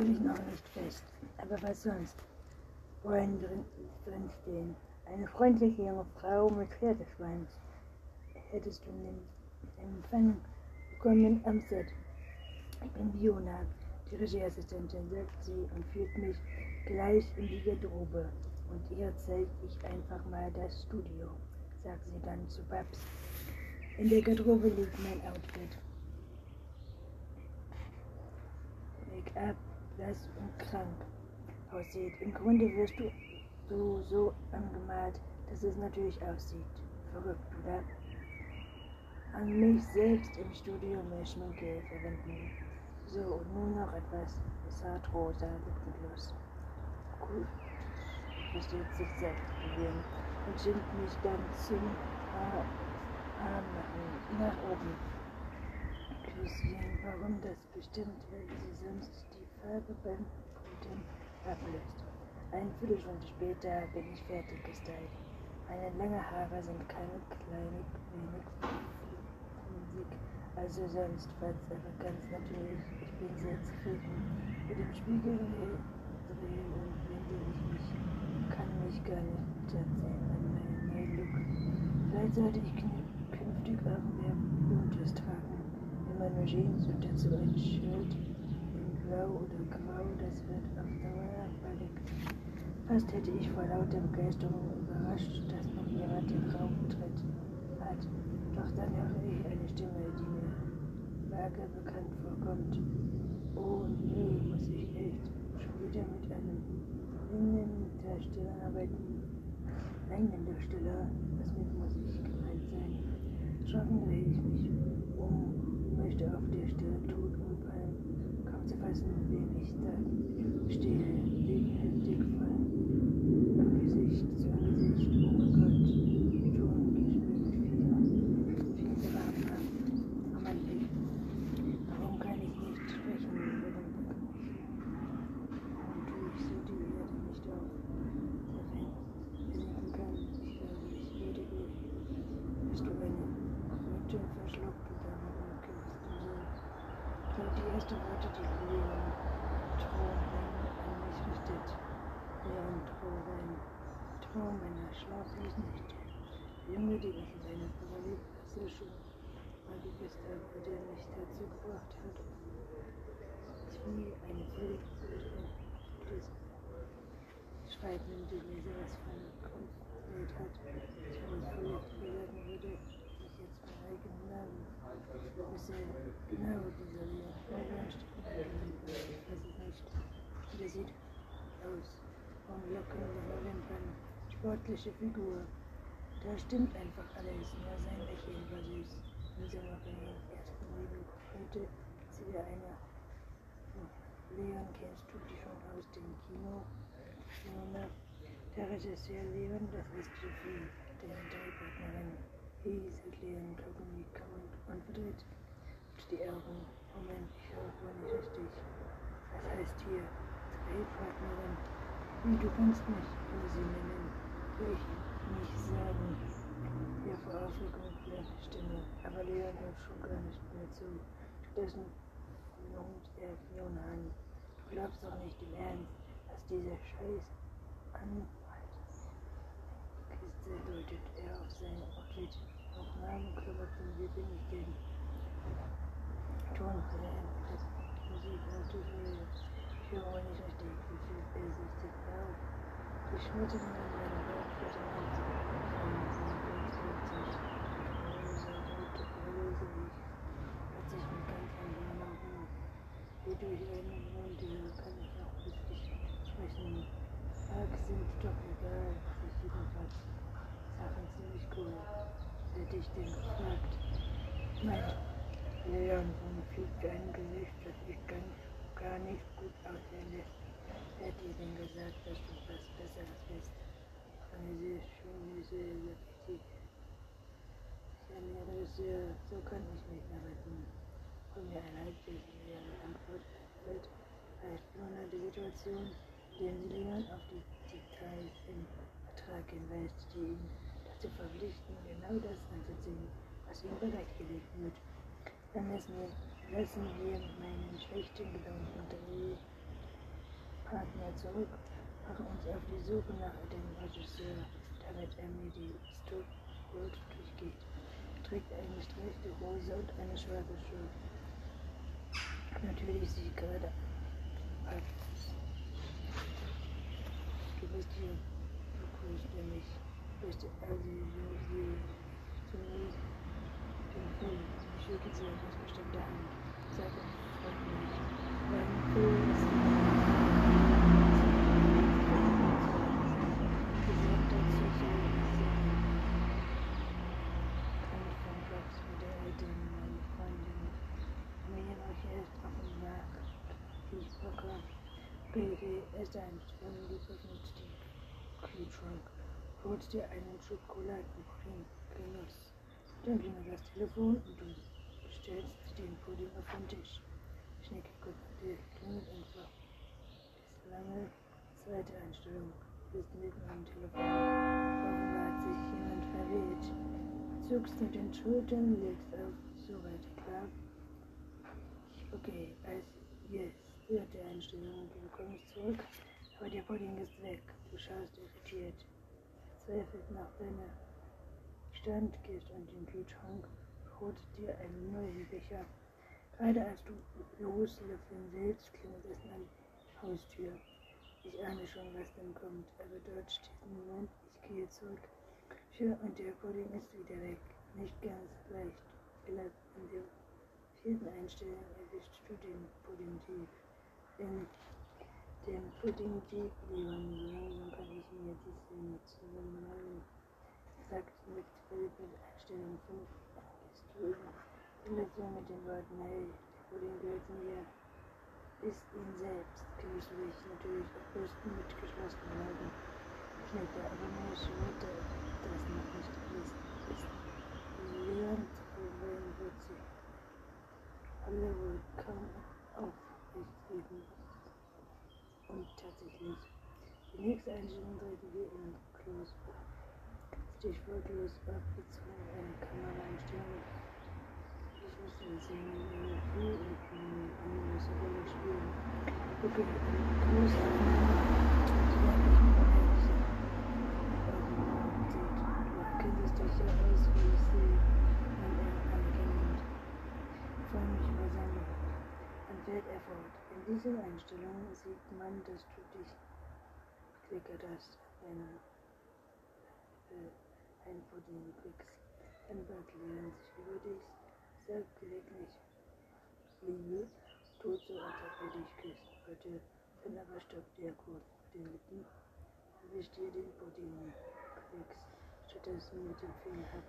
natürlich noch nicht fest. Aber was sonst? Wollen drin, drin stehen. Eine freundliche junge Frau mit Pferdeschweins. Hättest du den Empfang bekommen am Set. Ich bin Fiona, die Regieassistentin, sagt sie und führt mich gleich in die Garderobe. Und ihr zeige ich einfach mal das Studio, sagt sie dann zu Babs. In der Garderobe liegt mein Outfit. Make-up, blass und krank aussieht. Im Grunde wirst du, du so angemalt, dass es natürlich aussieht. Verrückt, oder? An mich selbst im Studio mehr Schminke verwenden. So, und nun noch etwas zartrosa lippenlos. Gut, versteht sich selbst probieren und schimmt mich dann zum machen, nach oben. Küsschen, warum das bestimmt, weil sie sonst die Farbe beim Putin ablöst. Eine Viertelstunde später bin ich fertig gestylt. Meine langen Haare sind keine kleine, wenig fliesig, also sonst was, aber ganz natürlich. Ich bin sehr zufrieden mit dem Spiegel drehen und wende ich mich, kann mich gar nicht sehen an meinem neuen Look. Vielleicht sollte ich künftig auch mehr Buntes tragen. Immer nur Jeans und dazu ein in Blau oder Grau, das wird auf Dauer langweilig. Fast hätte ich vor lauter Begeisterung überrascht, dass noch jemand den Raum betritt hat. Doch dann höre ich eine Stimme, die mir vage bekannt vorkommt. Oh nö, muss ich echt schon wieder mit einem blinden Darsteller arbeiten? Einen Darsteller, was mit Musik gemeint sein? Erschrocken drehe ich mich kaum zu fassen, wem ich da stehe, liegen heftig voll am Gesicht zu Angesicht. Oh mein Gott, schon gespürt viel, viel warm ab. Oh mein Blick, warum kann ich nicht sprechen? Warum tue ich so die Erde nicht auf? Zerfällt, besinken kann. Ich glaube, ich würde gehen. Bist du eine Kröte verschluckt oder warum kämpfst du so? Gleich die ersten Worte, die Leon Trowen an mich richtet. Leon Trowen, Traumänner, schlaflos nicht. Junge, die ich in einer Parallelklasse schon mal du bist, aber der mich dazu gebracht hat, wie eine völlig das Schreiben, die mir sowas von Grundwelt hat, ich wohl völlig bewerten würde, ich jetzt meinen eigenen Namen Der sieht aus von Locken und Wimpern, sportliche Figur. Da stimmt einfach alles, nur sein Lächeln war süß. Dieser war bei den ersten Liebe. Heute ist wieder einer. Leon kennst du die schon aus dem Kino? Der Regisseur Leon, das ist Sophie, deren Drehpartnerin. Hieß Leon Kogumi und verdreht die Augen. Moment, ich höre nicht richtig. Was heißt hier Drehpartnerin? Wie, du kannst mich nur sie nennen. Will ich nicht sagen. Ja, vor Aufregung bleibt die Stimme. Aber Leon hört schon gar nicht mehr zu. Stattdessen lungert er Fiona an. Du glaubst doch nicht im Ernst, dass dieser Scheiß Anwaltskiste deutet er auf sein Outfit. Auf Namen, Klamotten, wie bin ich denn? Ton das Musik natürlich für nicht richtig gefühlt besichtigt auch. Die Schnitte in meiner Wortfläche von rosa, rote, rosig, plötzlich mit ganz anderen Augen. Wie durch einen Mund, kann ich auch richtig sprechen. Tag sind doch egal, ich jedenfalls Sachen ziemlich cool. Hätte ich den gefragt. Meint Leon fliegt ein Gesicht, das ich ganz, gar nicht gut aussehen lässt. Hat dir denn gesagt, dass du was Besseres bist? Eine sehr schöne, sehr Appetit. Ein Regisseur, so kann ich nicht mehr retten. Von mir ein halbwegs leere Antwort erfüllt, reicht Luna die Situation, indem sie Leon auf die Details im Vertrag hinweist, die ihn dazu verpflichten, genau das anzuziehen, was ihm bereitgelegt wird. Dann lassen wir, lassen wir meinen schlechten Gedanken drehen Partner zurück, machen uns auf die Suche nach dem Regisseur, damit er mir die Storyboard durchgeht. Er trägt eine gestreichte Hose und eine schwarze Schuhe. Natürlich sie gerade ab. Du bist hier, du grüßt mich, bist also sie zu mir den Film. Ich schüttel sie auf ausgestreckte Hand. Sage, freut mich. Mein Film ist gesagt dazu so Kommt von Gott wieder Eltern, meine Freundin. Mir noch erst auf dem Markt. Ich bekomme BD ist Holst dir einen Schokoladenpudding. Genuss. Dann klingelt das Telefon und du stellst den Pudding auf den Tisch. Schnicke guckt dir klingelt einfach. Ist lange zweite Einstellung. Du bist mitten am Telefon. Offenbar hat sich jemand verwählt. Zuckst mit den Schultern, legst auf. Soweit klar. Okay, als yes. Vierte Einstellung. Du kommst zurück, aber der Pudding ist weg. Du schaust irritiert. Zweifelt nach deiner Stand, gehst an den Kühlschrank, holst dir einen neuen Becher. Gerade als du loslöffeln willst, klingelt es an der Haustür. Ich ahne schon, was dann kommt, aber dort steht niemand. Ich gehe zurück. Tja, und der Pudding ist wieder weg. Nicht ganz leicht. Vielleicht in der vierten Einstellung erwischst du den Pudding tief. In dem Pudding tief, Leon, langsam kann ich mir die Szene zusammenhalten. Sagt mit Philippe Einstellung 5, gehst du in Relation mit den Worten, hey, der Pudding gehört mir ist ihn selbst. Grüße dich natürlich am besten mit geschlossenen Augen. Knippe, aber nur so, dass das noch nicht alles ist. Leon wollen wird sie alle wohl kaum aufrichten. Und tatsächlich, die nächste Einstellung treten wir in Close Stichwort Close Up bezogen eine Kameraeinstellung. Ich muss den sehen, wie und eine große Rolle spielen. Okay, Close Up. Du kennst dich ja aus, wie ich sehe, wenn er anerkennend vor mich über seine dann fährt er fort. In dieser Einstellung sieht man, dass du dich klickert hast, wenn äh, ein Pudding kriegst. Ein Backlehnen sich über dich, sagt gelegentlich Liebe, tut so, als ob er dich küsst. Heute dann aber stoppt er kurz mit den Lippen, wischt dir den Pudding, kriegst stattdessen mit dem Finger ab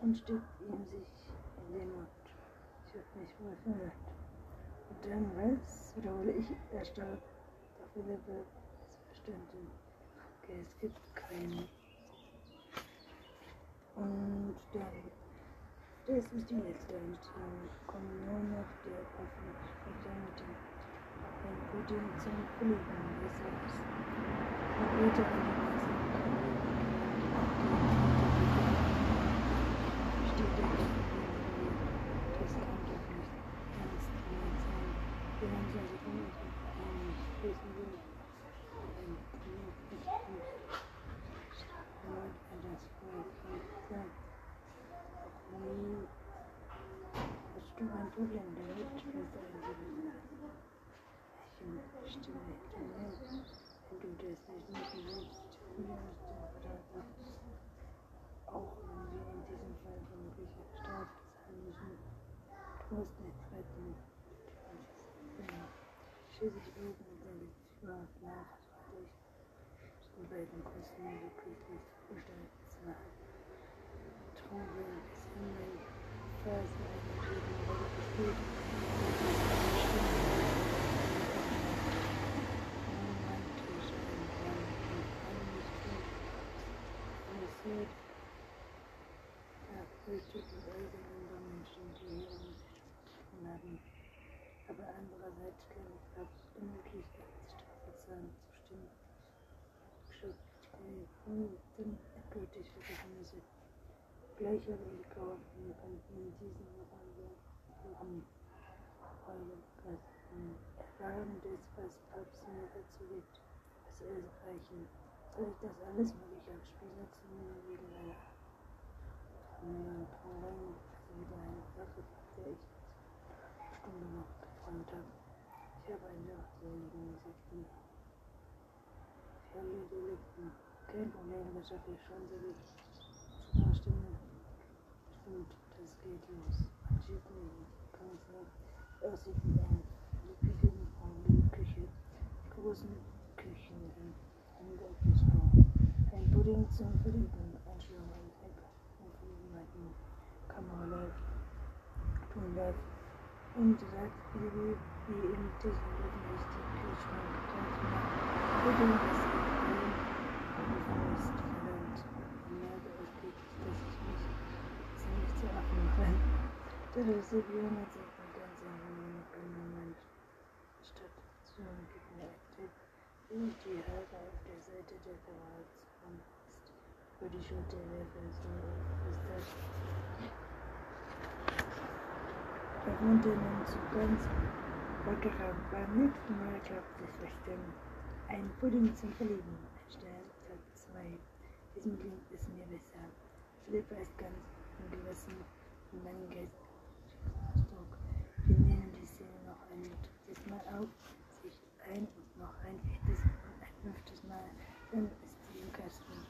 und steckt ihm sich in den Mund. Ich hab mich wohl verhört. Und dann was? Wiederhole ich erstaunt. Doch Philippe ist verstanden. Okay, es gibt keinen. Und dann, das ist die letzte Einstellung. Kommt nur noch der Öffentlichkeit mit dem ein Pudding zum Fliegen des Lebens. Und Steht der Das kann doch nicht ernst gemeint sein. Wir haben so also unendlich wissen will. Ein Knopf ist nicht. Wort an das Volk sein. Auch nie hast du ein Problem damit, Schwester Elisabeth. Ich stimme hinter mir, wenn du das nicht machen willst. Wir aus dem Vertrag auch wenn wir in diesem Fall vermutlich bestraft sein müssen. Du musst nicht retten. Schließlich oben und dann liegt überhaupt nach, weil ich den beiden Kosten wirklich nicht vorstellen zu machen. Trauer bis in mein Fersen eingegeben, weil es geht. Sieht, ja, eigenen Menschen, die hier um haben. Aber andererseits kann ich absolut ernst verzahlen zu stimmen. Schöpft keine Punkten, endgültig vergessen müsse. Gleich habe ich gehofft, wir könnten in. Eure Gäste. Fragen des, was Papst mir dazu gibt. Was es reichen? Soll ich das alles wirklich aufs Spiel setzen, wegen einer anderen Problem, also wieder eine Sache, der ich habe. Ich habe. Fälle Delikten. Kein Problem, das schaffe ich schon, wie zu Stimme. Stimmt, das geht los. Man schiebt ich wie eine lippige Küche. Großen Küchen in einem Goldrestaurant. Ein Pudding zum Verlieben. Einstellung ein Heck. Ein Verliebten. Kamera läuft. Ton läuft. Und sagt, wie, wie, wie im Disney ist der Kühlschrank. Gleich nach Pudding ist ein und ist verlangt. Ich merke, es geht, dass ich mich ziemlich zu affen mache. Der Reservieren hat sich mit ganz anderen Station gibt mir einen Tipp, wie die Haare auf der Seite der Kamera ist. Über die Schulter werfe, so ist das. Verwundeten zu ganz lockerer. Beim nächsten Mal klappt es bestimmt. Ein Pudding zum Verlieben. Stern Tag 2. Diesem klingt es mir besser. Philippa ist ganz angerissen von meinem Geistesdruck. Wir nehmen die Szene noch ein drittes Mal auf, sich ein und noch ein viertes und ein fünftes Mal. Dann ist sie im Kasten.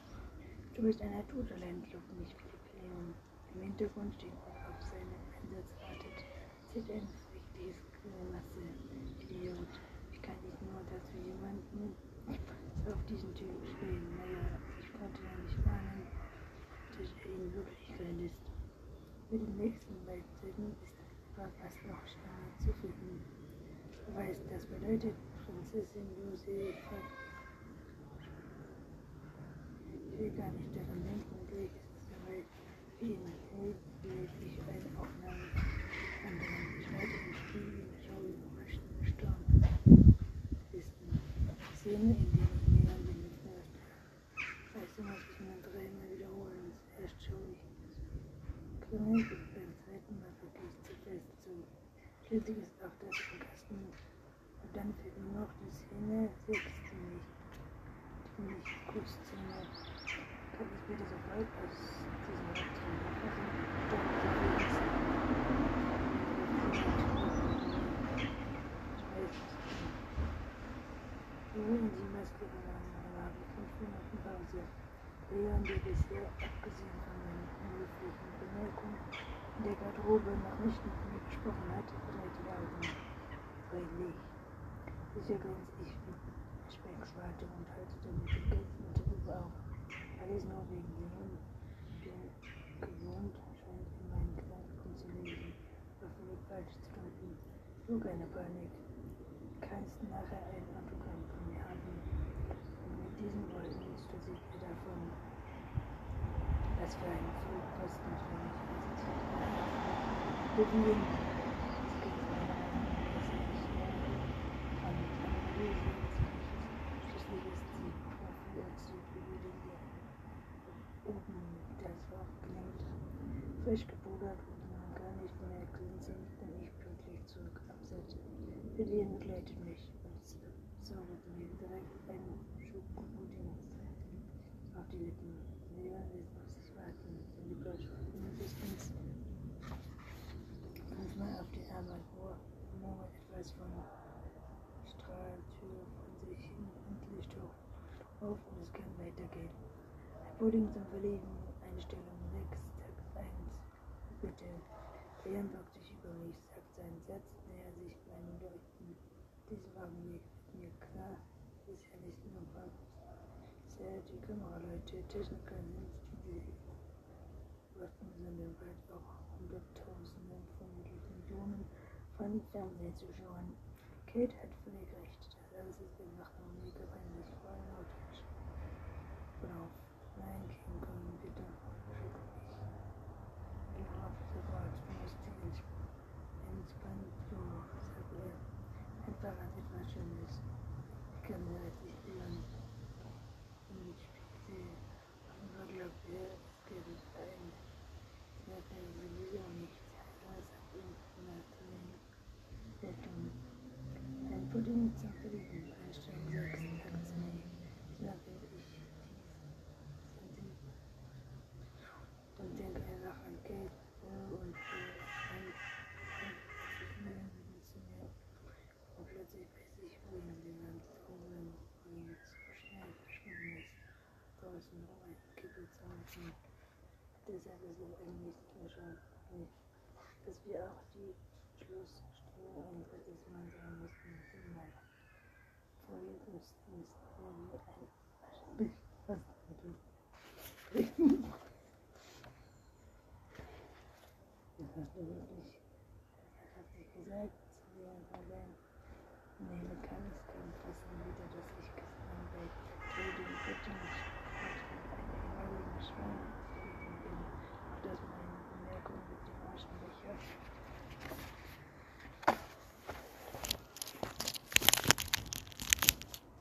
Du bist ein Naturtalent, lobt mich Philipp Leon. Im Hintergrund steht und auf seinen Einsatz wartet. Sieht ein richtiges Grimasse. Idiot. Ich kann nicht nur, dass wir jemanden auf diesen Typ stehen. Naja, ich konnte ja nicht ahnen, dass er in Wirklichkeit ist. Mit den nächsten Sätzen ist etwa fast noch schneller zu finden. Du weißt, das bedeutet Prinzessin Josefa. Ich will gar nicht daran denken, gleich ist es soweit. Wie in will ich eine Aufnahme anderen. Ich werde im Spiel in der Show überraschen, staunen. Ist eine Szene, in der ich näher bin mit Förster. Weißt du, muss ich mir dreimal wiederholen, es herrscht schon Krimmel gibt beim zweiten Mal wirklich zu fest zu. Schließlich ist auch das im Kasten. Und dann fehlt nur noch die Szene 6 ziemlich. Ziemlich kurz Szene. Kann ich bitte sofort aus diesem Raum Holen Sie Maske haben fünf Minuten Pause. Leon, der bisher, abgesehen von meinen unhöflichen Bemerkungen, in der Garderobe noch nicht mit mir gesprochen hat, dreht die Augen. Freilich. Sicher grinse ich mit Speckswarte und halte damit den gelben Tube auf. Alles nur wegen Leon, der gewohnt scheint, in meinen Gedanken zu lesen, aber völlig falsch zu deuten. Nur keine Panik. Kannst nachher ein Autogramm von mir haben. Und mit diesen Worten stütze ich mir davon. Was für ein Flugposten für mich ist. Vivian, es gibt eine dass ich an Analyse Schließlich ist sie Profi-Erzählt über den der oben das Wort gelenkt, frisch gepudert und man gar nicht mehr glinsen, bin ich pünktlich zurück am Set. Vivian begleitet mich. Und zaubert mir direkt einen Schokopudding auf die Lippen. Leon lässt auf sich warten, denn die Goldschweifen mindestens fünfmal auf die Arbeit vor, murmelt etwas von Strahltür von sich hin und Licht hoch. Auf und es kann weitergehen. Ein Pudding zum Verlegen, Einstellung 6, Tag 1. Bitte. Leon beugt sich über mich, sagt seinen Satz, näher sich meinen Leuchten. Diesem Augenblick wird mir klar, ist ja nicht nur Papst. Die Kameraleute, Techniker sind die Waffen, sondern bald auch Hunderttausenden von Millionen. Von Fernsehzuschauern. Kate hat völlig recht, das ist gemacht, um mega peinlich, vor allem authentisch. Brauf. Nein, King Kong, bitte. Schick mich. Worauf sofort musste ins entspannt so, sagt er. Einfach an etwas Schönes. Ich kann mir das nicht lernen. Und ich sehe, aber glaubt er, es gäbe ein. Es wird mir sowieso nicht. Was hat ihn nachzunehmen? Der Dumme. Ein Pudding deshalb ist es irgendwie schon nicht, dass wir auch die Schlussstimme unseres Mann sein müssen. Immer Vorlesungsdienst wie ein